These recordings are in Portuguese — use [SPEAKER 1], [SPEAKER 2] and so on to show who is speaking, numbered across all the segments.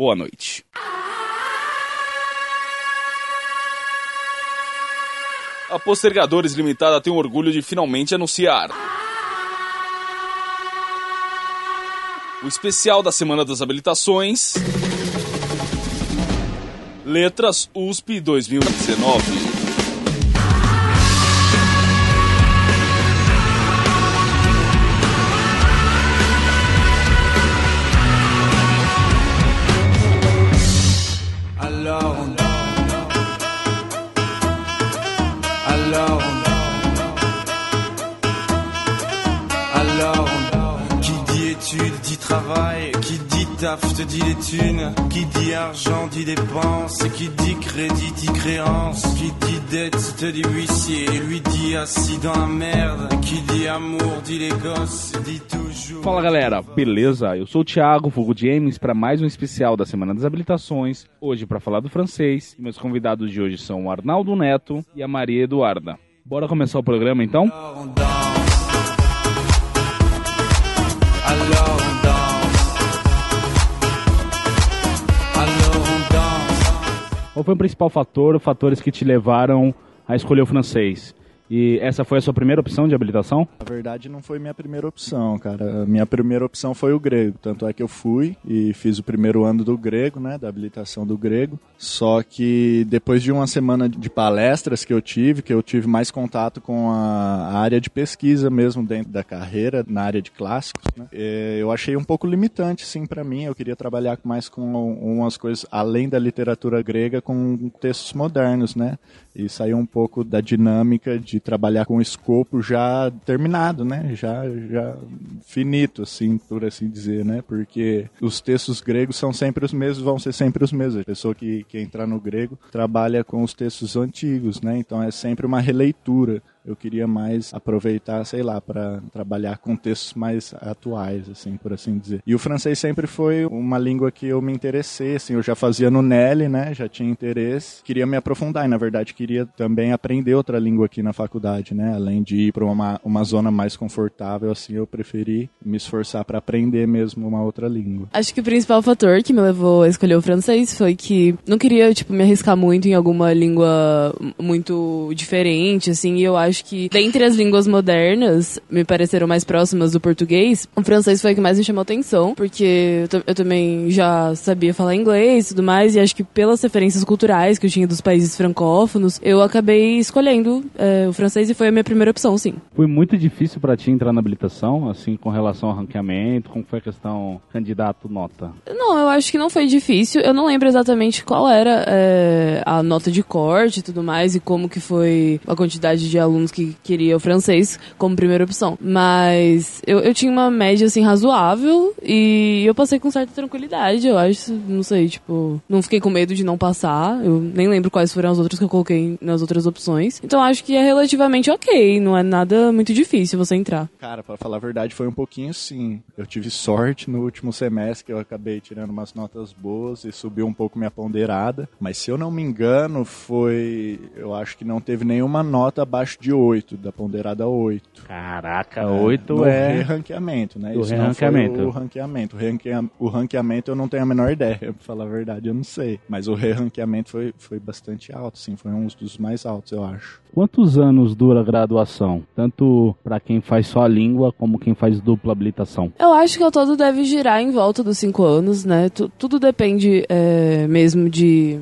[SPEAKER 1] Boa noite. A Postergadores Limitada tem o orgulho de finalmente anunciar. O especial da Semana das Habilitações. Letras USP 2019.
[SPEAKER 2] Te les thunes, qui dit argent dit dépenses, qui dit crédit dit créance, qui dit dette te dit huissier, lui dit assis dans la merde, qui dit amour dit les gosses, dit toujours.
[SPEAKER 1] Fala galera, beleza? Eu sou o Thiago, Fogo James, para mais um especial da Semana das Habilitações, hoje para falar do francês. E meus convidados de hoje são o Arnaldo Neto e a Maria Eduarda. Bora começar o programa então? Alors, Qual foi o principal fator, fatores que te levaram a escolher o francês? E essa foi a sua primeira opção de habilitação?
[SPEAKER 3] Na verdade, não foi minha primeira opção, cara. Minha primeira opção foi o grego. Tanto é que eu fui e fiz o primeiro ano do grego, né? Da habilitação do grego. Só que depois de uma semana de palestras que eu tive, que eu tive mais contato com a área de pesquisa mesmo dentro da carreira, na área de clássicos, né? É, eu achei um pouco limitante, sim, para mim. Eu queria trabalhar mais com umas coisas além da literatura grega, com textos modernos, né? E sair um pouco da dinâmica de trabalhar com o escopo já terminado, né? Já, já finito, assim, por assim dizer, né? Porque os textos gregos são sempre os mesmos, vão ser sempre os mesmos. A pessoa que, que entrar no grego trabalha com os textos antigos, né? Então é sempre uma releitura eu queria mais aproveitar, sei lá, para trabalhar com textos mais atuais, assim, por assim dizer. E o francês sempre foi uma língua que eu me interessei, assim, eu já fazia no Nelly, né, já tinha interesse, queria me aprofundar e, na verdade, queria também aprender outra língua aqui na faculdade, né, além de ir para uma, uma zona mais confortável, assim, eu preferi me esforçar para aprender mesmo uma outra língua.
[SPEAKER 4] Acho que o principal fator que me levou a escolher o francês foi que não queria, tipo, me arriscar muito em alguma língua muito diferente, assim, e eu acho acho que, dentre as línguas modernas, me pareceram mais próximas do português, o francês foi o que mais me chamou atenção, porque eu, eu também já sabia falar inglês e tudo mais, e acho que pelas referências culturais que eu tinha dos países francófonos, eu acabei escolhendo é, o francês e foi a minha primeira opção, sim.
[SPEAKER 1] Foi muito difícil para ti entrar na habilitação, assim, com relação ao ranqueamento, como foi a questão candidato-nota?
[SPEAKER 4] Não, eu acho que não foi difícil, eu não lembro exatamente qual era é, a nota de corte e tudo mais, e como que foi a quantidade de alunos que queria o francês como primeira opção. Mas eu, eu tinha uma média, assim, razoável e eu passei com certa tranquilidade, eu acho. Não sei, tipo, não fiquei com medo de não passar. Eu nem lembro quais foram as outras que eu coloquei nas outras opções. Então acho que é relativamente ok, não é nada muito difícil você entrar.
[SPEAKER 3] Cara, para falar a verdade, foi um pouquinho sim. Eu tive sorte no último semestre que eu acabei tirando umas notas boas e subiu um pouco minha ponderada. Mas se eu não me engano, foi. Eu acho que não teve nenhuma nota abaixo de 8, da ponderada 8.
[SPEAKER 1] Caraca, 8
[SPEAKER 3] é... é... ranqueamento, né?
[SPEAKER 1] Do Isso ranqueamento.
[SPEAKER 3] o ranqueamento. O, ranqueamento eu não tenho a menor ideia, pra falar a verdade, eu não sei. Mas o re-ranqueamento foi, foi bastante alto, sim. Foi um dos mais altos, eu acho.
[SPEAKER 1] Quantos anos dura a graduação? Tanto para quem faz só a língua, como quem faz dupla habilitação?
[SPEAKER 4] Eu acho que o todo deve girar em volta dos 5 anos, né? tudo depende é, mesmo de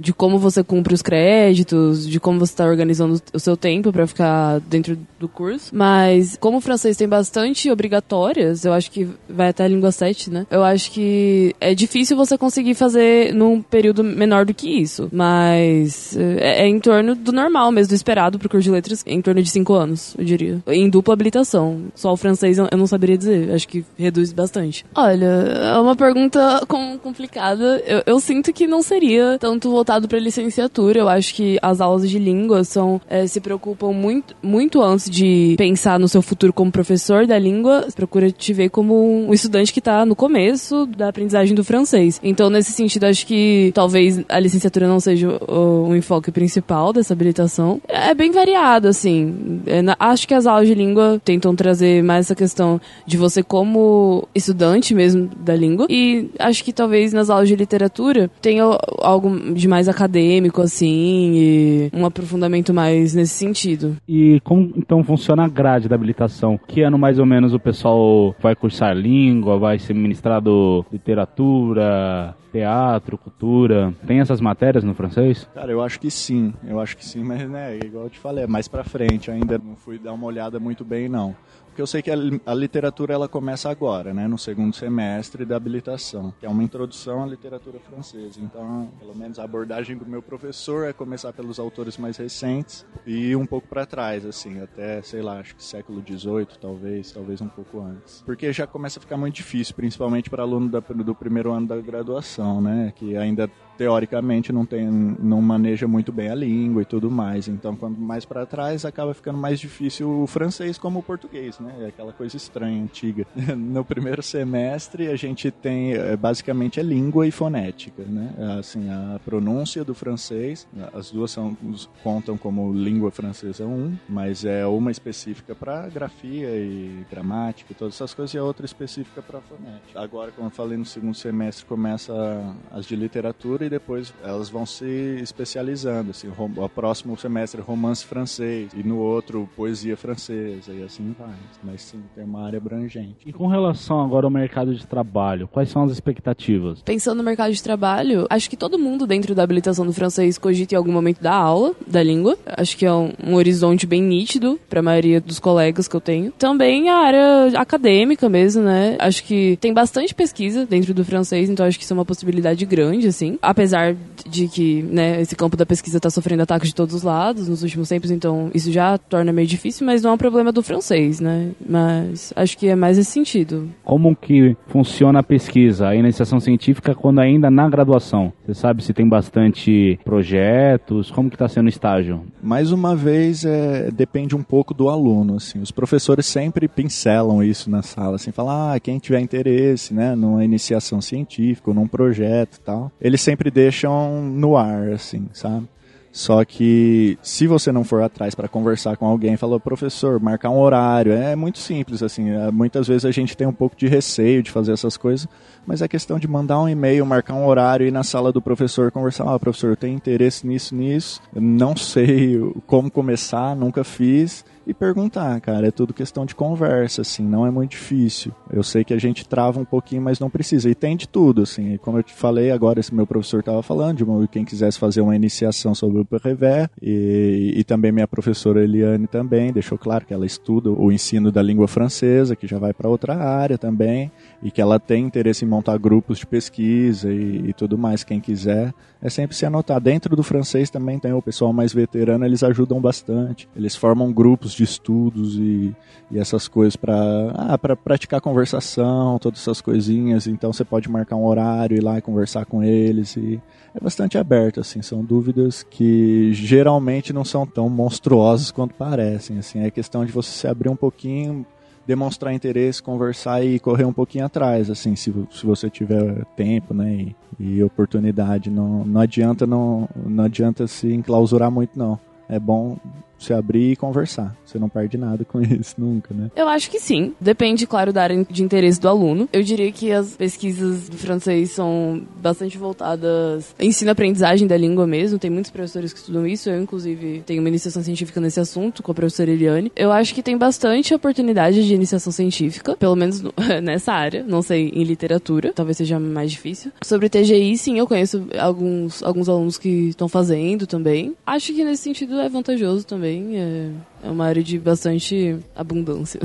[SPEAKER 4] de como você cumpre os créditos, de como você está organizando o seu tempo para ficar dentro do curso. Mas como o francês tem bastante obrigatórias, eu acho que vai até a língua 7, né? Eu acho que é difícil você conseguir fazer num período menor do que isso. Mas é, é em torno do normal mesmo, do esperado pro curso de letras, em torno de 5 anos, eu diria. Em dupla habilitação. Só o francês eu não saberia dizer. Acho que reduz bastante. Olha, é uma pergunta complicada. Eu, eu sinto que não seria tanto voltado voltado para licenciatura. Eu acho que as aulas de língua são é, se preocupam muito, muito antes de pensar no seu futuro como professor da língua, procura te ver como um estudante que está no começo da aprendizagem do francês. Então, nesse sentido, acho que talvez a licenciatura não seja o, o enfoque principal dessa habilitação. É bem variado, assim. É, na, acho que as aulas de língua tentam trazer mais essa questão de você como estudante mesmo da língua. E acho que talvez nas aulas de literatura tenha algo de mais acadêmico, assim, e um aprofundamento mais nesse sentido.
[SPEAKER 1] E como então funciona a grade da habilitação? Que ano mais ou menos o pessoal vai cursar língua, vai ser ministrado literatura, teatro, cultura. Tem essas matérias no francês?
[SPEAKER 3] Cara, eu acho que sim. Eu acho que sim, mas né, igual eu te falei, é mais pra frente. Ainda não fui dar uma olhada muito bem, não. Porque eu sei que a, a, literatura ela começa agora, né, no segundo semestre da habilitação, que é uma introdução à literatura francesa. Então, pelo menos a abordagem do meu professor é começar pelos autores mais recentes e um pouco para trás, assim, até, sei lá, acho que século XVIII, talvez, talvez um pouco antes. Porque já começa a ficar muito difícil, principalmente para aluno da, do primeiro ano da graduação, né, que ainda teoricamente não tem não maneja muito bem a língua e tudo mais. Então, quando mais para trás acaba ficando mais difícil o francês como o português, né? É aquela coisa estranha, antiga. No primeiro semestre a gente tem é, basicamente a língua e fonética, né? Assim, a pronúncia do francês, as duas são contam como língua francesa 1, mas é uma específica para grafia e gramática, todas essas coisas e a outra específica para fonética. Agora, como eu falei no segundo semestre começa as de literatura depois elas vão se especializando. Assim, o próximo semestre romance francês e no outro poesia francesa e assim vai. Mas sim, tem uma área abrangente.
[SPEAKER 1] E com relação agora ao mercado de trabalho, quais são as expectativas?
[SPEAKER 4] Pensando no mercado de trabalho, acho que todo mundo dentro da habilitação do francês cogita em algum momento da aula da língua. Acho que é um, um horizonte bem nítido para a maioria dos colegas que eu tenho. Também a área acadêmica mesmo, né? Acho que tem bastante pesquisa dentro do francês, então acho que isso é uma possibilidade grande, assim apesar de que né, esse campo da pesquisa está sofrendo ataques de todos os lados nos últimos tempos, então isso já torna meio difícil, mas não é um problema do francês, né? Mas acho que é mais esse sentido.
[SPEAKER 1] Como que funciona a pesquisa, a iniciação científica, quando ainda na graduação? Você sabe se tem bastante projetos? Como que está sendo o estágio?
[SPEAKER 3] Mais uma vez, é, depende um pouco do aluno, assim. Os professores sempre pincelam isso na sala, assim, falam, ah, quem tiver interesse, né, numa iniciação científica, num projeto e tal, eles sempre deixam no ar, assim, sabe? Só que se você não for atrás para conversar com alguém, falou professor, marcar um horário, é muito simples assim. É, muitas vezes a gente tem um pouco de receio de fazer essas coisas, mas é questão de mandar um e-mail, marcar um horário e na sala do professor conversar. Ah, professor, eu tenho interesse nisso, nisso. Eu não sei como começar, nunca fiz e perguntar, cara. É tudo questão de conversa, assim, não é muito difícil. Eu sei que a gente trava um pouquinho, mas não precisa. E tem de tudo, assim. Como eu te falei agora, esse meu professor estava falando, de quem quisesse fazer uma iniciação sobre o Prevé, e, e também minha professora Eliane também, deixou claro que ela estuda o ensino da língua francesa, que já vai para outra área também, e que ela tem interesse em montar grupos de pesquisa e, e tudo mais, quem quiser é sempre se anotar. Dentro do francês também tem o pessoal mais veterano, eles ajudam bastante. Eles formam grupos de estudos e, e essas coisas para ah, pra praticar conversação, todas essas coisinhas. Então você pode marcar um horário, ir lá e conversar com eles. E é bastante aberto, assim. São dúvidas que geralmente não são tão monstruosas quanto parecem. Assim, é questão de você se abrir um pouquinho demonstrar interesse, conversar e correr um pouquinho atrás, assim, se, se você tiver tempo, né, e, e oportunidade. Não, não adianta não, não adianta se enclausurar muito, não. É bom se abrir e conversar. Você não perde nada com isso nunca, né?
[SPEAKER 4] Eu acho que sim. Depende, claro, da área de interesse do aluno. Eu diria que as pesquisas do francês são bastante voltadas ensino-aprendizagem da língua mesmo. Tem muitos professores que estudam isso. Eu, inclusive, tenho uma iniciação científica nesse assunto com a professora Eliane. Eu acho que tem bastante oportunidade de iniciação científica, pelo menos nessa área. Não sei, em literatura. Talvez seja mais difícil. Sobre TGI, sim, eu conheço alguns, alguns alunos que estão fazendo também. Acho que nesse sentido é vantajoso também também é, é uma área de bastante abundância.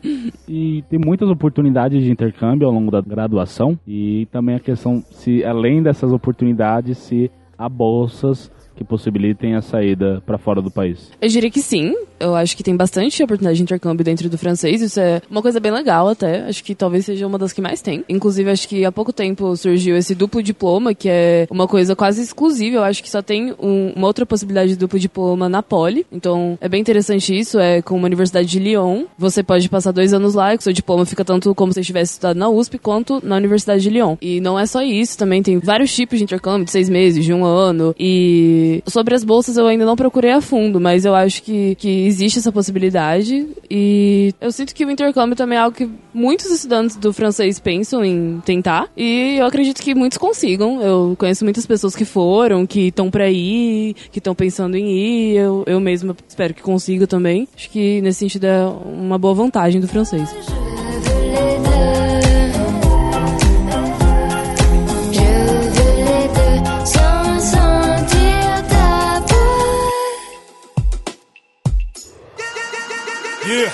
[SPEAKER 1] e tem muitas oportunidades de intercâmbio ao longo da graduação e também a questão se além dessas oportunidades se há bolsas que possibilitem a saída para fora do país?
[SPEAKER 4] Eu diria que sim. Eu acho que tem bastante oportunidade de intercâmbio dentro do francês. Isso é uma coisa bem legal até. Acho que talvez seja uma das que mais tem. Inclusive, acho que há pouco tempo surgiu esse duplo diploma, que é uma coisa quase exclusiva. Eu acho que só tem um, uma outra possibilidade de duplo diploma na Poli. Então, é bem interessante isso. É com uma universidade de Lyon. Você pode passar dois anos lá e o seu diploma fica tanto como se estivesse estudado na USP quanto na Universidade de Lyon. E não é só isso, também tem vários tipos de intercâmbio, de seis meses, de um ano. E sobre as bolsas eu ainda não procurei a fundo, mas eu acho que, que existe essa possibilidade. E eu sinto que o intercâmbio também é algo que muitos estudantes do francês pensam em tentar. E eu acredito que muitos consigam. Eu conheço muitas pessoas que foram, que estão para ir, que estão pensando em ir. Eu, eu mesma espero que consiga também. Acho que nesse sentido é uma boa vantagem do francês.
[SPEAKER 5] Yeah,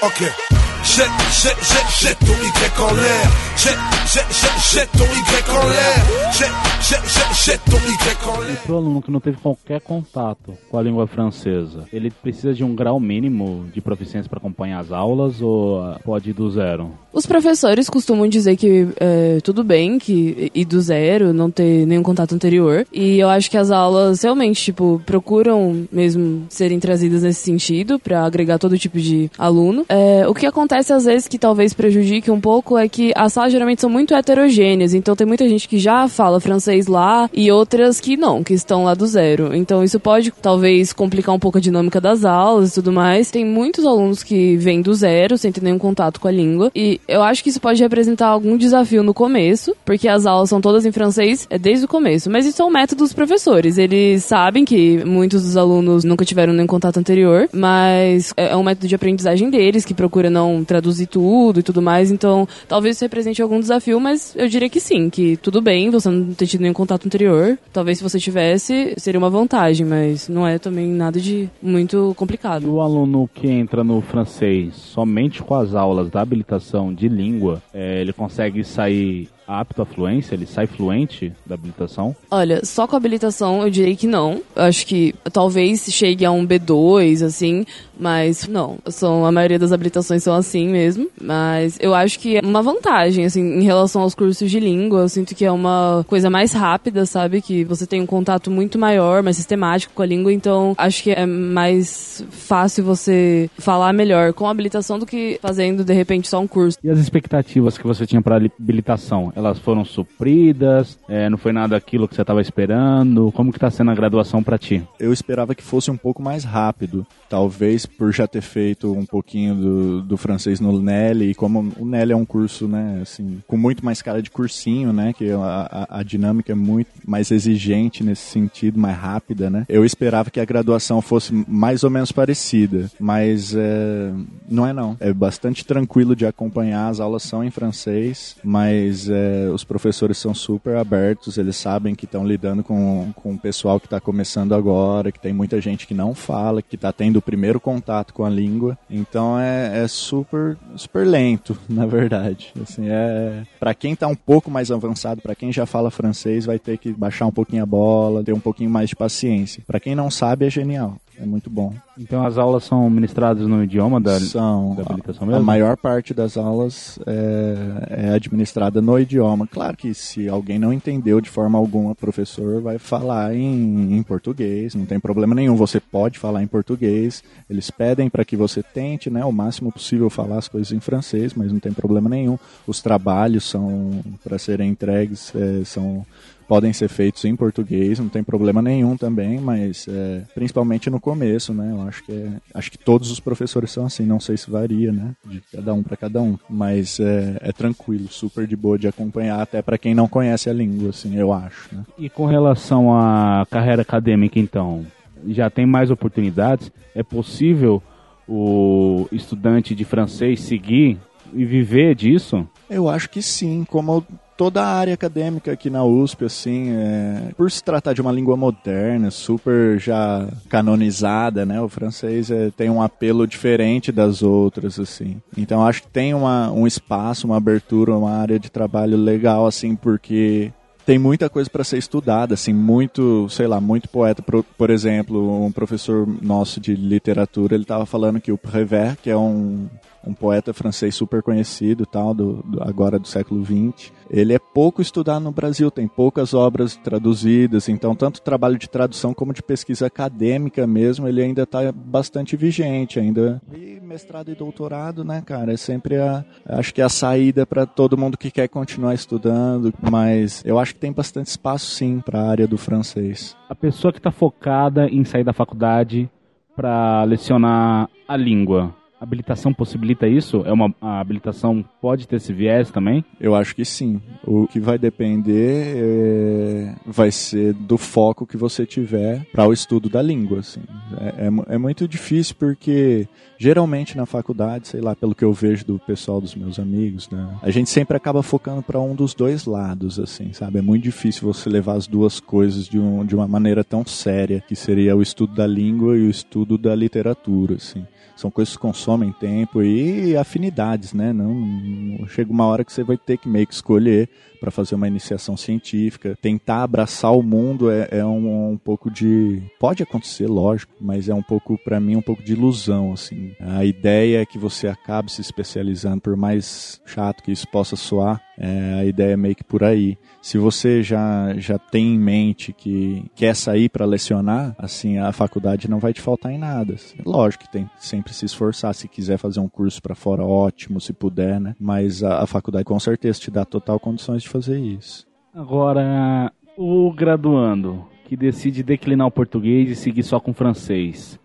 [SPEAKER 5] ok. Jette, jette, jette, jette ton Y en l'air. Jette, jette, jette, jette ton Y en l'air. Jette, jette, jette, jette ton Y en l'air.
[SPEAKER 1] Para o aluno que não teve qualquer contato com a língua francesa, ele precisa de um grau mínimo de proficiência para acompanhar as aulas ou ah, pode ir do zero?
[SPEAKER 4] Os professores costumam dizer que é, tudo bem que ir do zero, não ter nenhum contato anterior. E eu acho que as aulas realmente, tipo, procuram mesmo serem trazidas nesse sentido para agregar todo tipo de aluno. É, o que acontece às vezes que talvez prejudique um pouco é que as salas geralmente são muito heterogêneas. Então tem muita gente que já fala francês lá e outras que não, que estão lá do zero. Então isso pode talvez complicar um pouco a dinâmica das aulas e tudo mais. Tem muitos alunos que vêm do zero, sem ter nenhum contato com a língua. E eu acho que isso pode representar algum desafio no começo, porque as aulas são todas em francês é desde o começo. Mas isso é um método dos professores. Eles sabem que muitos dos alunos nunca tiveram nenhum contato anterior, mas é um método de aprendizagem deles, que procura não traduzir tudo e tudo mais. Então, talvez isso represente algum desafio, mas eu diria que sim, que tudo bem você não ter tido nenhum contato anterior. Talvez se você tivesse, seria uma vantagem, mas não é também nada de muito complicado.
[SPEAKER 1] O aluno que entra no francês somente com as aulas da habilitação de língua, é, ele consegue sair apto à fluência? Ele sai fluente da habilitação?
[SPEAKER 4] Olha, só com habilitação eu diria que não. Eu acho que talvez chegue a um B2, assim, mas não. São, a maioria das habilitações são assim mesmo. Mas eu acho que é uma vantagem, assim, em relação aos cursos de língua. Eu sinto que é uma coisa mais rápida, sabe? Que você tem um contato muito maior, mais sistemático com a língua. Então, acho que é mais fácil você falar melhor com a habilitação do que fazendo, de repente, só um curso.
[SPEAKER 1] E as expectativas que você tinha para habilitação? Elas foram supridas? É, não foi nada aquilo que você estava esperando? Como que está sendo a graduação para ti?
[SPEAKER 3] Eu esperava que fosse um pouco mais rápido. Talvez por já ter feito um pouquinho do, do francês no Nelly, e como o Nelly é um curso, né, assim, com muito mais cara de cursinho, né, que a, a, a dinâmica é muito mais exigente nesse sentido, mais rápida, né. Eu esperava que a graduação fosse mais ou menos parecida, mas é, não é não. É bastante tranquilo de acompanhar, as aulas são em francês, mas é, os professores são super abertos, eles sabem que estão lidando com, com o pessoal que está começando agora, que tem muita gente que não fala, que está tendo o primeiro contato com a língua, então é, é super, super lento, na verdade. Assim, é para quem está um pouco mais avançado, para quem já fala francês, vai ter que baixar um pouquinho a bola, ter um pouquinho mais de paciência. Para quem não sabe, é genial. É muito bom.
[SPEAKER 1] Então as aulas são ministradas no idioma da,
[SPEAKER 3] São.
[SPEAKER 1] da habilitação
[SPEAKER 3] A
[SPEAKER 1] mesmo?
[SPEAKER 3] maior parte das aulas é, é administrada no idioma. Claro que se alguém não entendeu de forma alguma, o professor vai falar em, em português, não tem problema nenhum. Você pode falar em português. Eles pedem para que você tente, né, o máximo possível falar as coisas em francês, mas não tem problema nenhum. Os trabalhos são para serem entregues é, são podem ser feitos em português, não tem problema nenhum também, mas é, principalmente no começo, né? Eu acho que é, acho que todos os professores são assim, não sei se varia, né? De cada um para cada um, mas é, é tranquilo, super de boa de acompanhar, até para quem não conhece a língua, assim, eu acho. Né?
[SPEAKER 1] E com relação à carreira acadêmica, então, já tem mais oportunidades? É possível o estudante de francês seguir e viver disso?
[SPEAKER 3] Eu acho que sim, como toda a área acadêmica aqui na USP, assim, é, por se tratar de uma língua moderna, super já canonizada, né? O francês é, tem um apelo diferente das outras, assim. Então acho que tem uma, um espaço, uma abertura, uma área de trabalho legal, assim, porque tem muita coisa para ser estudada, assim, muito, sei lá, muito poeta. Por, por exemplo, um professor nosso de literatura, ele estava falando que o Prévert, que é um um poeta francês super conhecido, tal, do, do, agora do século XX. Ele é pouco estudado no Brasil, tem poucas obras traduzidas, então tanto trabalho de tradução como de pesquisa acadêmica mesmo, ele ainda está bastante vigente, ainda. E mestrado e doutorado, né, cara, é sempre a, acho que é a saída para todo mundo que quer continuar estudando, mas eu acho que tem bastante espaço sim para a área do francês.
[SPEAKER 1] A pessoa que está focada em sair da faculdade para lecionar a língua, habilitação possibilita isso? É uma a habilitação pode ter esse viés também?
[SPEAKER 3] Eu acho que sim. O que vai depender é, vai ser do foco que você tiver para o estudo da língua. Assim. É, é, é, muito difícil porque geralmente na faculdade, sei lá, pelo que eu vejo do pessoal dos meus amigos, né, a gente sempre acaba focando para um dos dois lados, assim, sabe? É muito difícil você levar as duas coisas de, um, de uma maneira tão séria que seria o estudo da língua e o estudo da literatura, assim são coisas que consomem tempo e afinidades, né? Não, chega uma hora que você vai ter que meio que escolher para fazer uma iniciação científica. Tentar abraçar o mundo é, é um, um, pouco de. Pode acontecer, lógico, mas é um pouco, para mim, um pouco de ilusão. assim. A ideia é que você acabe se especializando, por mais chato que isso possa soar, é, a ideia é meio que por aí. Se você já, já tem em mente que quer sair para lecionar, assim, a faculdade não vai te faltar em nada. Lógico que tem sempre se esforçar. Se quiser fazer um curso para fora, ótimo, se puder, né? Mas a, a faculdade com certeza te dá total condições de de fazer isso.
[SPEAKER 1] Agora, o graduando que decide declinar o português e seguir só com francês.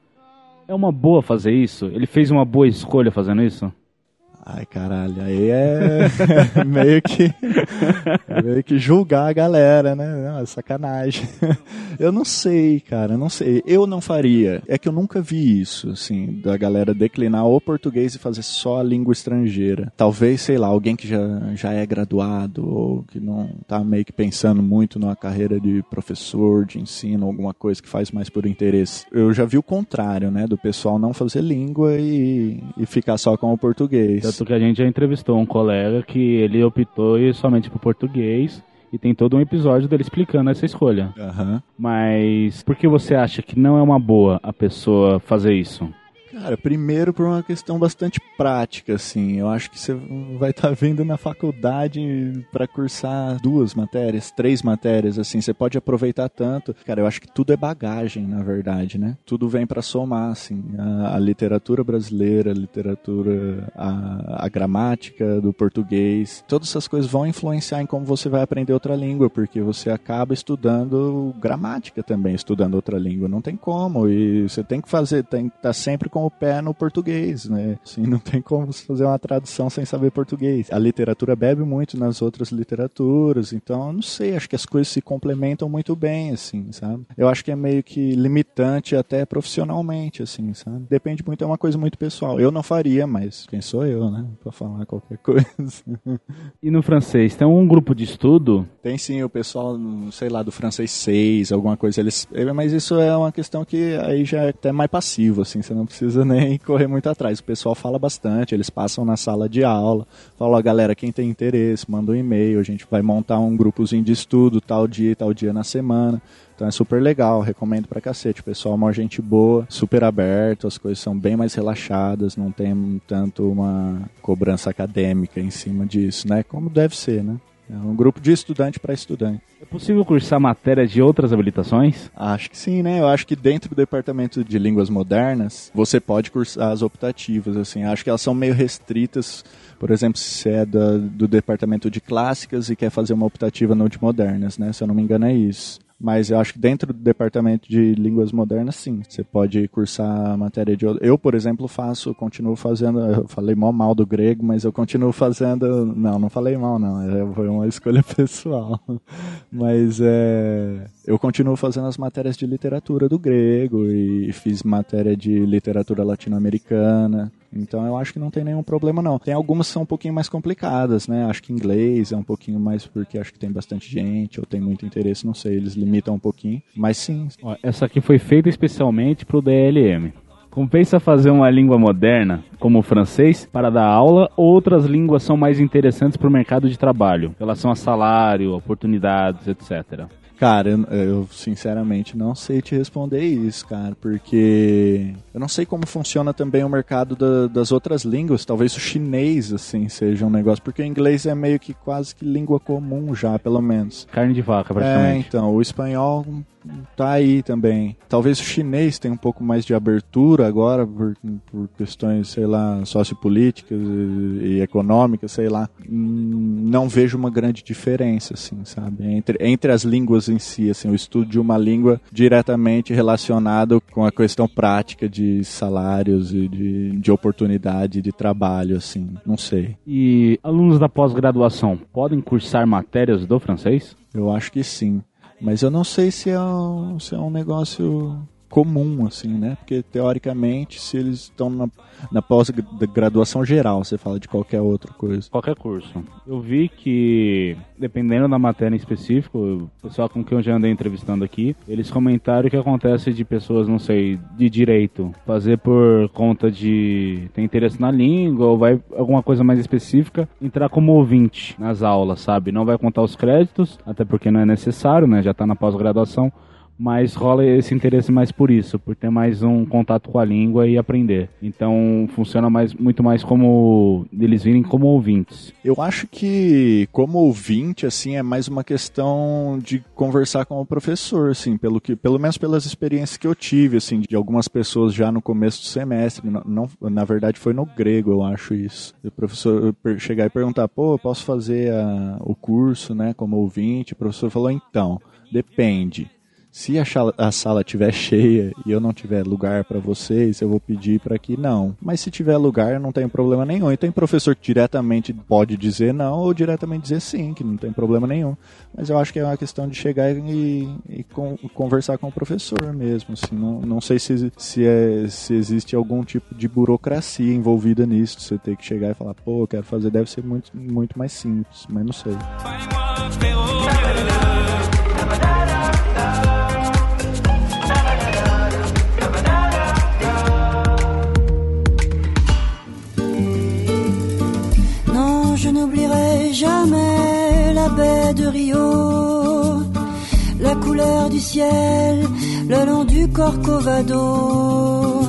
[SPEAKER 1] É uma boa fazer isso? Ele fez uma boa escolha fazendo isso?
[SPEAKER 3] Ai, caralho, aí é meio que meio que julgar a galera, né? Não, é sacanagem. eu não sei, cara, não sei. Eu não faria. É que eu nunca vi isso, assim, da galera declinar o português e fazer só a língua estrangeira. Talvez, sei lá, alguém que já, já é graduado ou que não tá meio que pensando muito numa carreira de professor, de ensino, alguma coisa que faz mais por interesse. Eu já vi o contrário, né? Do pessoal não fazer língua e, e ficar só com o português.
[SPEAKER 1] Tanto que a gente já entrevistou um colega que ele optou somente por português e tem todo um episódio dele explicando essa escolha.
[SPEAKER 3] Uhum.
[SPEAKER 1] Mas por que você acha que não é uma boa a pessoa fazer isso?
[SPEAKER 3] Cara, primeiro por uma questão bastante prática, assim. Eu acho que você vai estar tá vindo na faculdade para cursar duas matérias, três matérias, assim. Você pode aproveitar tanto. Cara, eu acho que tudo é bagagem, na verdade, né? Tudo vem para somar, assim. A, a, literatura brasileira, a literatura, a, a gramática do português, todas essas coisas vão influenciar em como você vai aprender outra língua, porque você acaba estudando gramática também, estudando outra língua. Não tem como. E você tem que fazer, tem que estar tá sempre com o pé no português, né? Assim, não tem como fazer uma tradução sem saber português. A literatura bebe muito nas outras literaturas, então não sei, acho que as coisas se complementam muito bem, assim, sabe? Eu acho que é meio que limitante até profissionalmente, assim, sabe? Depende muito, é uma coisa muito pessoal. Eu não faria, mas quem sou eu, né? Pra falar qualquer coisa.
[SPEAKER 1] e no francês, tem um grupo de estudo?
[SPEAKER 3] Tem sim, o pessoal, sei lá, do francês 6, alguma coisa, eles... Mas isso é uma questão que aí já é até mais passivo, assim, você não precisa precisa nem correr muito atrás. O pessoal fala bastante, eles passam na sala de aula, falam, galera, quem tem interesse, manda um e-mail, a gente vai montar um grupozinho de estudo, tal dia, tal dia na semana. Então é super legal, recomendo pra cacete. O pessoal é uma gente boa, super aberto, as coisas são bem mais relaxadas, não tem tanto uma cobrança acadêmica em cima disso, né? Como deve ser, né? É um grupo de estudante para estudante.
[SPEAKER 1] É possível cursar matéria de outras habilitações?
[SPEAKER 3] Acho que sim, né? Eu acho que dentro do departamento de línguas modernas, você pode cursar as optativas, assim. Acho que elas são meio restritas. Por exemplo, se você é do, do departamento de clássicas e quer fazer uma optativa no de modernas, né? Se eu não me engano é isso. Mas eu acho que dentro do departamento de línguas modernas, sim. Você pode cursar matéria de. Eu, por exemplo, faço, continuo fazendo. Eu falei mal mal do grego, mas eu continuo fazendo. Não, não falei mal, não. É, foi uma escolha pessoal. Mas é, eu continuo fazendo as matérias de literatura do grego e fiz matéria de literatura latino-americana. Então eu acho que não tem nenhum problema não. Tem algumas que são um pouquinho mais complicadas, né? Acho que inglês é um pouquinho mais porque acho que tem bastante gente ou tem muito interesse, não sei, eles limitam um pouquinho. Mas sim.
[SPEAKER 1] Essa aqui foi feita especialmente pro DLM. Compensa fazer uma língua moderna, como o francês, para dar aula ou outras línguas são mais interessantes para o mercado de trabalho, em relação a salário, oportunidades, etc.
[SPEAKER 3] Cara, eu, eu, sinceramente não sei te responder isso, cara, porque eu não sei como funciona também o mercado da, das outras línguas. Talvez o chinês, assim, seja um negócio, porque o inglês é meio que quase que língua comum já, pelo menos.
[SPEAKER 1] Carne de vaca,
[SPEAKER 3] É,
[SPEAKER 1] praticamente.
[SPEAKER 3] então, o espanhol tá aí também. Talvez o chinês tenha um pouco mais de abertura agora por, por questões, sei lá, sociopolíticas e, e econômicas, sei lá. Hum, Não vejo uma grande diferença, assim, sabe? Entre, entre as línguas em si, assim, o estudo de uma língua diretamente relacionado com a questão prática de salários e de, de oportunidade de trabalho, assim, não sei.
[SPEAKER 1] E alunos da pós-graduação podem cursar matérias do francês?
[SPEAKER 3] Eu acho que sim. Mas eu não sei se é um, se é um negócio comum, assim, né? Porque, teoricamente, se eles estão na, na pós-graduação geral, você fala de qualquer outra coisa.
[SPEAKER 1] Qualquer curso. Eu vi que, dependendo da matéria em específico, o pessoal com quem eu já andei entrevistando aqui, eles comentaram que acontece de pessoas, não sei, de direito, fazer por conta de ter interesse na língua ou vai alguma coisa mais específica, entrar como ouvinte nas aulas, sabe? Não vai contar os créditos, até porque não é necessário, né? Já tá na pós-graduação. Mas rola esse interesse mais por isso, por ter mais um contato com a língua e aprender. Então funciona mais, muito mais como eles virem como ouvintes.
[SPEAKER 3] Eu acho que, como ouvinte, assim, é mais uma questão de conversar com o professor, assim, pelo, que, pelo menos pelas experiências que eu tive, assim, de algumas pessoas já no começo do semestre. Não, não- na verdade, foi no grego, eu acho isso. O professor chegar e perguntar, pô, posso fazer a- o curso, né, como ouvinte? O professor falou, então, depende. Se a, a sala estiver cheia e eu não tiver lugar para vocês, eu vou pedir para que não. Mas se tiver lugar, não tem problema nenhum. E tem professor que diretamente pode dizer não ou diretamente dizer sim, que não tem problema nenhum. Mas eu acho que é uma questão de chegar e, e con- conversar com o professor mesmo. Assim, não, não sei se, se, é- se existe algum tipo de burocracia envolvida nisso. Você ter que chegar e falar, pô, eu quero fazer, deve ser muito, muito mais simples, mas não sei.
[SPEAKER 6] De Rio, la couleur du ciel le long du Corcovado,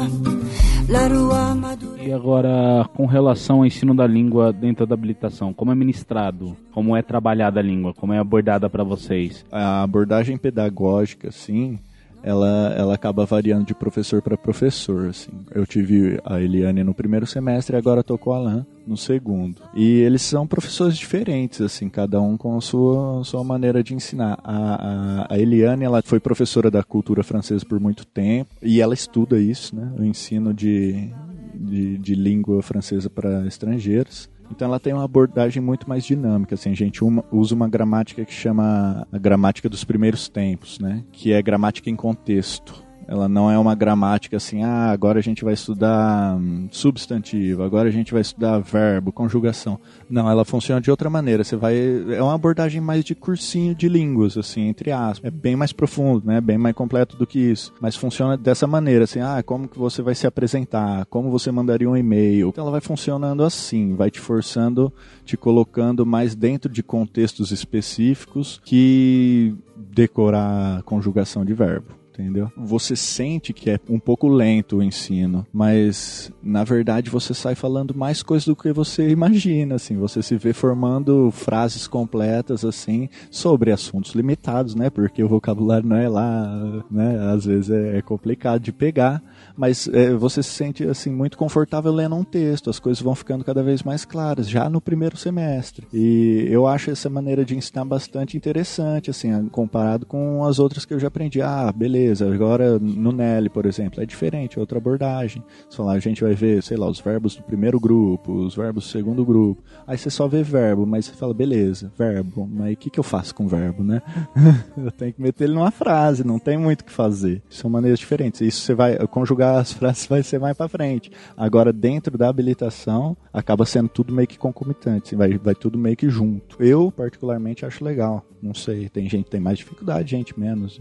[SPEAKER 6] la rua Maduro.
[SPEAKER 1] E agora, com relação ao ensino da língua dentro da habilitação, como é ministrado? Como é trabalhada a língua? Como é abordada para vocês?
[SPEAKER 3] a abordagem pedagógica, assim, ela, ela acaba variando de professor para professor, assim. Eu tive a Eliane no primeiro semestre e agora tô com o Alan no segundo. E eles são professores diferentes, assim, cada um com a sua, sua maneira de ensinar. A, a, a Eliane, ela foi professora da cultura francesa por muito tempo e ela estuda isso, né? O ensino de, de, de língua francesa para estrangeiros. Então ela tem uma abordagem muito mais dinâmica, assim, a gente uma- usa uma gramática que chama a gramática dos primeiros tempos, né? Que é gramática em contexto. Ela não é uma gramática assim, ah, agora a gente vai estudar hum, substantivo, agora a gente vai estudar verbo, conjugação. Não, ela funciona de outra maneira. Você vai é uma abordagem mais de cursinho de línguas, assim, entre aspas. É bem mais profundo, né? Bem mais completo do que isso. Mas funciona dessa maneira, assim, ah, como que você vai se apresentar, como você mandaria um e-mail. Então ela vai funcionando assim, vai te forçando, te colocando mais dentro de contextos específicos que decorar conjugação de verbo entendeu? Você sente que é um pouco lento o ensino, mas na verdade você sai falando mais coisas do que você imagina, assim, você se vê formando frases completas assim sobre assuntos limitados, né? Porque o vocabulário não é lá, né? Às vezes é, é complicado de pegar, mas é, você se sente assim muito confortável lendo um texto, as coisas vão ficando cada vez mais claras já no primeiro semestre. E eu acho essa maneira de ensinar bastante interessante, assim, comparado com as outras que eu já aprendi. Ah, beleza agora no Nelly, por exemplo, é diferente, é outra abordagem. Você fala, a gente vai ver, sei lá, os verbos do primeiro grupo, os verbos do segundo grupo. Aí você só vê verbo, mas você fala, beleza, verbo, mas o que, que eu faço com verbo, né? eu tenho que meter ele numa frase, não tem muito o que fazer. São maneiras diferentes. Isso você vai conjugar as frases, vai ser mais para frente. Agora, dentro da habilitação, acaba sendo tudo meio que concomitante, vai, vai tudo meio que junto. Eu, particularmente, acho legal. Não sei, tem gente que tem mais dificuldade, gente menos,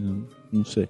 [SPEAKER 3] não sei.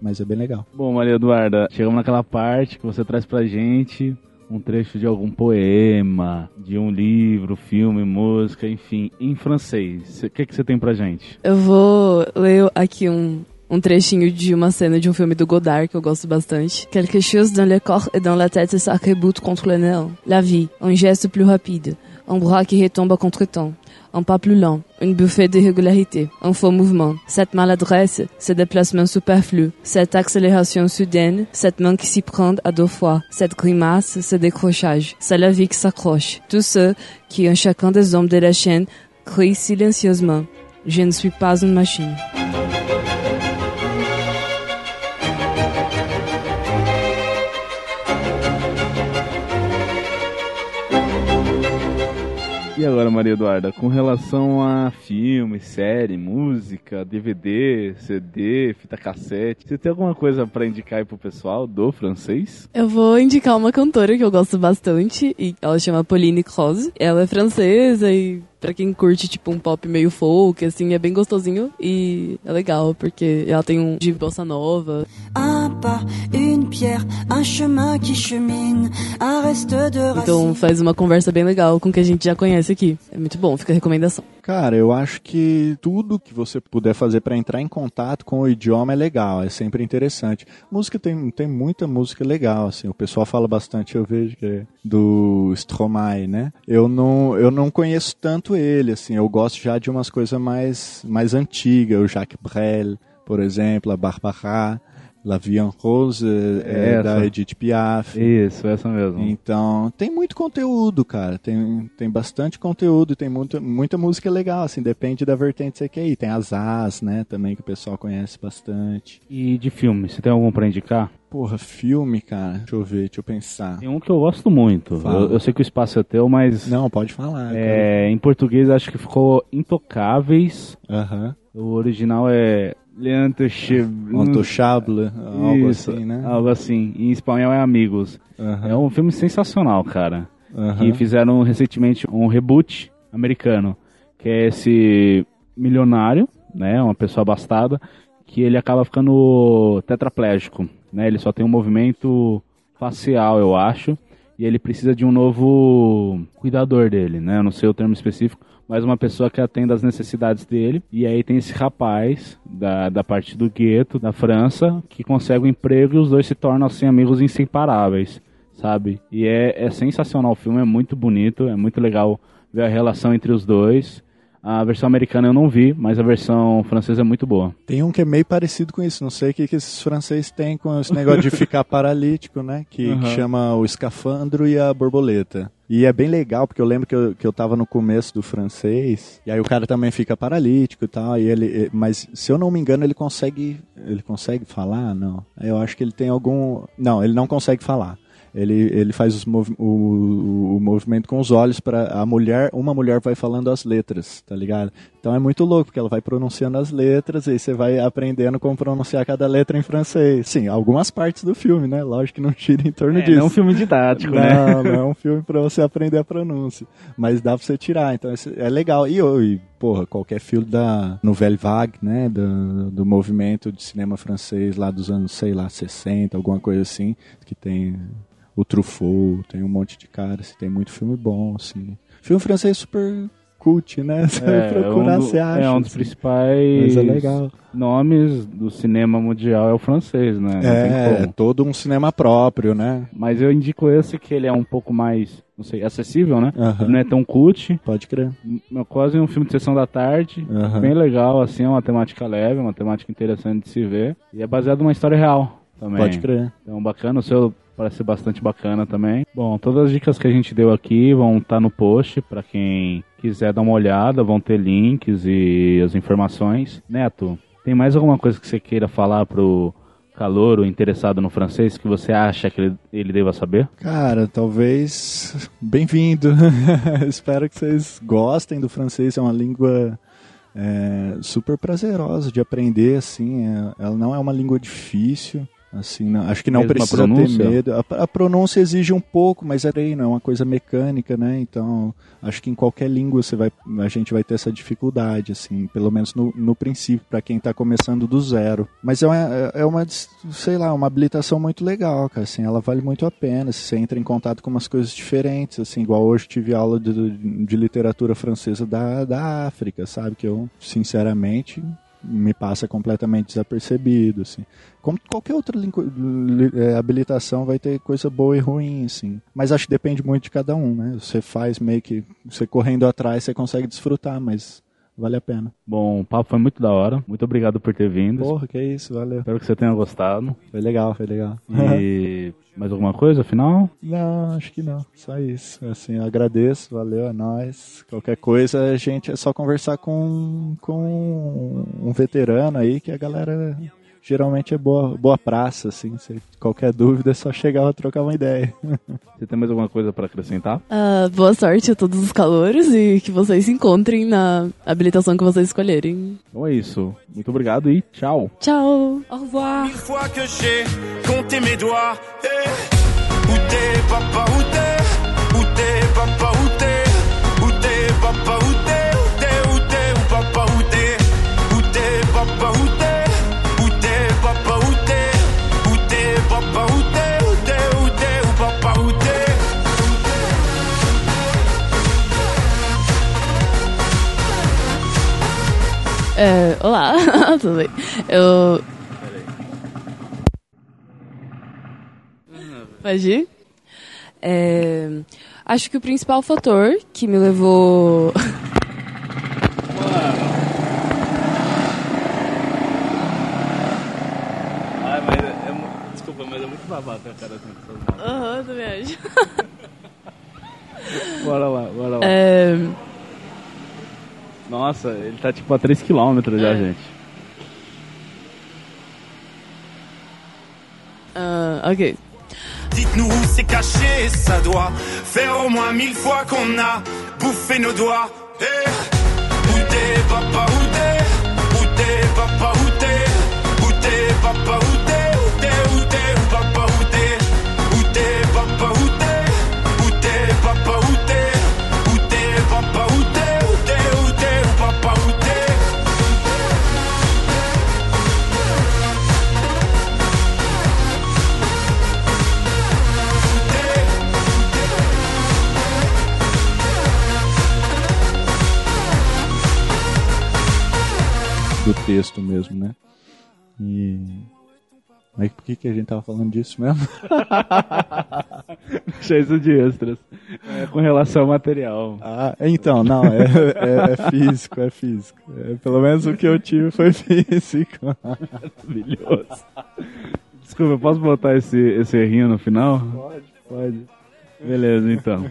[SPEAKER 3] Mas é bem legal.
[SPEAKER 1] Bom, Maria Eduarda, chegamos naquela parte que você traz pra gente um trecho de algum poema, de um livro, filme, música, enfim, em francês. O que, que você tem pra gente?
[SPEAKER 4] Eu vou ler aqui um, um trechinho de uma cena de um filme do Godard que eu gosto bastante. Quelque chose dans le corps et dans la tête s'arc-boute contre le néant. La vie, un geste plus rapide, un bras qui retombe contre-temps, un pas plus lent, une bouffée d'irrégularité, un faux mouvement, cette maladresse, ce déplacement superflu, cette accélération soudaine, cette main qui s'y prend à deux fois, cette grimace, ce décrochage, c'est la vie qui s'accroche. Tous ceux qui, en chacun des hommes de la chaîne, crient silencieusement, je ne suis pas une machine.
[SPEAKER 1] E agora, Maria Eduarda, com relação a filme, série, música, DVD, CD, fita cassete, você tem alguma coisa pra indicar aí pro pessoal do francês?
[SPEAKER 4] Eu vou indicar uma cantora que eu gosto bastante, e ela chama Pauline Croze. Ela é francesa e pra quem curte tipo um pop meio folk, assim, é bem gostosinho e é legal, porque ela tem um de bossa nova.
[SPEAKER 6] Un pas, une pierre, un chemin qui chemine, un reste de
[SPEAKER 4] Então faz uma conversa bem legal com o que a gente já conhece aqui. É muito bom, fica a recomendação.
[SPEAKER 3] Cara, eu acho que tudo que você puder fazer para entrar em contato com o idioma é legal, é sempre interessante. Música tem, tem muita música legal, assim, o pessoal fala bastante, eu vejo que é do Stromae, né? Eu não, eu não conheço tanto ele, assim, eu gosto já de umas coisas mais, mais antigas, o Jacques Brel, por exemplo, a Barbara, La Vie en Rose, é,
[SPEAKER 1] Essa.
[SPEAKER 3] da Edith Piaf.
[SPEAKER 1] Isso, essa mesmo.
[SPEAKER 3] Então, tem muito conteúdo, cara. Tem, tem bastante conteúdo, tem muita, muita música legal, assim, depende da vertente que você quer ir. Tem as As, né, também, que o pessoal conhece bastante.
[SPEAKER 1] E de filme, você tem algum pra indicar?
[SPEAKER 3] Porra, filme, cara. Deixa eu ver, deixa eu pensar.
[SPEAKER 1] Tem um que eu gosto muito. Eu, eu sei que o espaço é teu, mas
[SPEAKER 3] Não, pode falar. cara.
[SPEAKER 1] é, em português acho que ficou Intocáveis.
[SPEAKER 3] Aham.
[SPEAKER 1] O original é
[SPEAKER 3] Intouchable, algo
[SPEAKER 1] Isso,
[SPEAKER 3] assim, né?
[SPEAKER 1] Algo assim. Em espanhol é Amigos. É um filme sensacional, cara.
[SPEAKER 3] Aham.
[SPEAKER 1] Que fizeram recentemente um reboot americano. Que é esse milionário, né? Uma pessoa abastada. Que ele acaba ficando tetraplégico. Né? Ele só tem um movimento facial, eu acho. E ele precisa de um novo cuidador dele, né? Eu não sei o termo específico. Mas uma pessoa que atenda às necessidades dele. E aí tem esse rapaz da, da parte do gueto, da França, que consegue um emprego e os dois se tornam assim amigos inseparáveis sabe? E é, é sensacional o filme, é muito bonito, é muito legal ver a relação entre os dois. A versão americana eu não vi, mas a versão francesa é muito boa.
[SPEAKER 3] Tem um que é meio parecido com isso. Não sei o que, que esses franceses têm com esse negócio de ficar paralítico, né? Que, que
[SPEAKER 1] Aham.
[SPEAKER 3] chama o escafandro e a borboleta. E é bem legal, porque eu lembro que eu, que eu tava no começo do francês, e aí o cara também fica paralítico e tal, e ele, mas se eu não me engano, ele consegue, ele consegue falar? Não. Eu acho que ele tem algum, não, ele não consegue falar. Ele, ele faz os movi- o, o, o movimento com os olhos para a mulher, uma mulher vai falando as letras, tá ligado? Então é muito louco, porque ela vai pronunciando as letras e você vai aprendendo como pronunciar cada letra em francês. Sim, algumas partes do filme, né? Lógico que não tira em torno
[SPEAKER 1] É,
[SPEAKER 3] disso.
[SPEAKER 1] não é um filme didático, né?
[SPEAKER 3] Não, não é um filme pra você aprender a pronúncia. Mas dá pra você tirar, então é legal. E, e, porra, qualquer filme da Nouvelle Vague, né? Do, do movimento de cinema francês lá dos anos, sei lá, 60, alguma coisa assim, que tem o Truffaut, tem um monte de caras, tem muito filme bom, assim. Filme francês super cult, né? Você vai procurar,
[SPEAKER 1] um do-
[SPEAKER 3] você acha.
[SPEAKER 1] é um dos
[SPEAKER 3] assim.
[SPEAKER 1] principais
[SPEAKER 3] é legal.
[SPEAKER 1] nomes do cinema mundial é o francês, né?
[SPEAKER 3] É,
[SPEAKER 1] como.
[SPEAKER 3] todo um cinema próprio, né?
[SPEAKER 1] Mas eu indico esse que ele é um pouco mais, não sei, acessível, né?
[SPEAKER 3] Aham.
[SPEAKER 1] Ele não é tão cult.
[SPEAKER 3] Pode crer.
[SPEAKER 1] É quase um filme de sessão da tarde.
[SPEAKER 3] Aham.
[SPEAKER 1] Bem legal, assim, é uma temática leve, uma temática interessante de se ver. E é baseado numa história real também.
[SPEAKER 3] Pode crer.
[SPEAKER 1] Então, bacana. O seu parece ser bastante bacana também. Bom, todas as dicas que a gente deu aqui vão estar no post para quem quiser dar uma olhada. Vão ter links e as informações. Neto, tem mais alguma coisa que você queira falar pro calouro interessado no francês que você acha que ele, ele deva saber?
[SPEAKER 3] Cara, talvez. Bem-vindo. Espero que vocês gostem do francês. É uma língua é, super prazerosa de aprender, assim. É- ela não é uma língua difícil. Assim, não, acho que não
[SPEAKER 1] Mesma
[SPEAKER 3] precisa
[SPEAKER 1] pronúncia?
[SPEAKER 3] ter medo. A, a pronúncia exige um pouco, mas é treino, é uma coisa mecânica, né? Então, acho que em qualquer língua você vai, a gente vai ter essa dificuldade, assim, pelo menos no, no princípio, para quem tá começando do zero. Mas é uma, é uma, sei lá, uma habilitação muito legal, cara, assim, ela vale muito a pena. Se você entra em contato com umas coisas diferentes, assim, igual hoje tive aula de, de literatura francesa da, da África, sabe? Que eu, sinceramente, me passa completamente desapercebido, assim. Como qualquer outra é, habilitação vai ter coisa boa e ruim, assim. Mas acho que depende muito de cada um, né? Você faz meio que você correndo atrás, você consegue desfrutar, mas vale a pena.
[SPEAKER 1] Bom, o papo foi muito da hora. Muito obrigado por ter vindo.
[SPEAKER 3] Porra, que isso, valeu.
[SPEAKER 1] Espero que você tenha gostado.
[SPEAKER 3] Foi legal, foi legal.
[SPEAKER 1] E mais alguma coisa, afinal?
[SPEAKER 3] Não, acho que não. Só isso. Assim, eu agradeço, valeu, é nóis. Qualquer coisa, a gente é só conversar com, com um veterano aí, que a galera geralmente é boa, boa praça, assim. Se qualquer dúvida é só chegar lá trocar uma ideia.
[SPEAKER 1] Você tem mais alguma coisa para acrescentar?
[SPEAKER 4] Ah, boa sorte a todos os calouros e que vocês se encontrem na habilitação que vocês escolherem.
[SPEAKER 1] Então é isso. Muito obrigado e tchau.
[SPEAKER 4] Tchau! Au revoir! É, olá, tudo bem? Eu. Pode ir? É, acho que o principal fator que me levou.
[SPEAKER 1] Ai, mas é, Desculpa, mas é muito babaca, cara, assim.
[SPEAKER 4] Aham, também acho.
[SPEAKER 1] Bora lá, bora lá.
[SPEAKER 4] É,
[SPEAKER 1] Nossa, ele tá tipo a 3km já,
[SPEAKER 4] É.
[SPEAKER 1] gente.
[SPEAKER 4] ah, ok.
[SPEAKER 2] Dites-nous où c'est caché, ça doit faire au moins mille fois qu'on a bouffé nos doigts. Eh, où t'es, papa,
[SPEAKER 3] texto mesmo, né? E. Mas por que, que a gente tava falando disso mesmo?
[SPEAKER 1] Deixa isso de extras. É, com relação ao material.
[SPEAKER 3] Ah, então, não, é, é- é físico, é físico. É, pelo menos o que eu tive foi físico.
[SPEAKER 1] Maravilhoso. Desculpa, eu posso botar esse, esse errinho no final?
[SPEAKER 3] Pode, pode.
[SPEAKER 1] Beleza, então.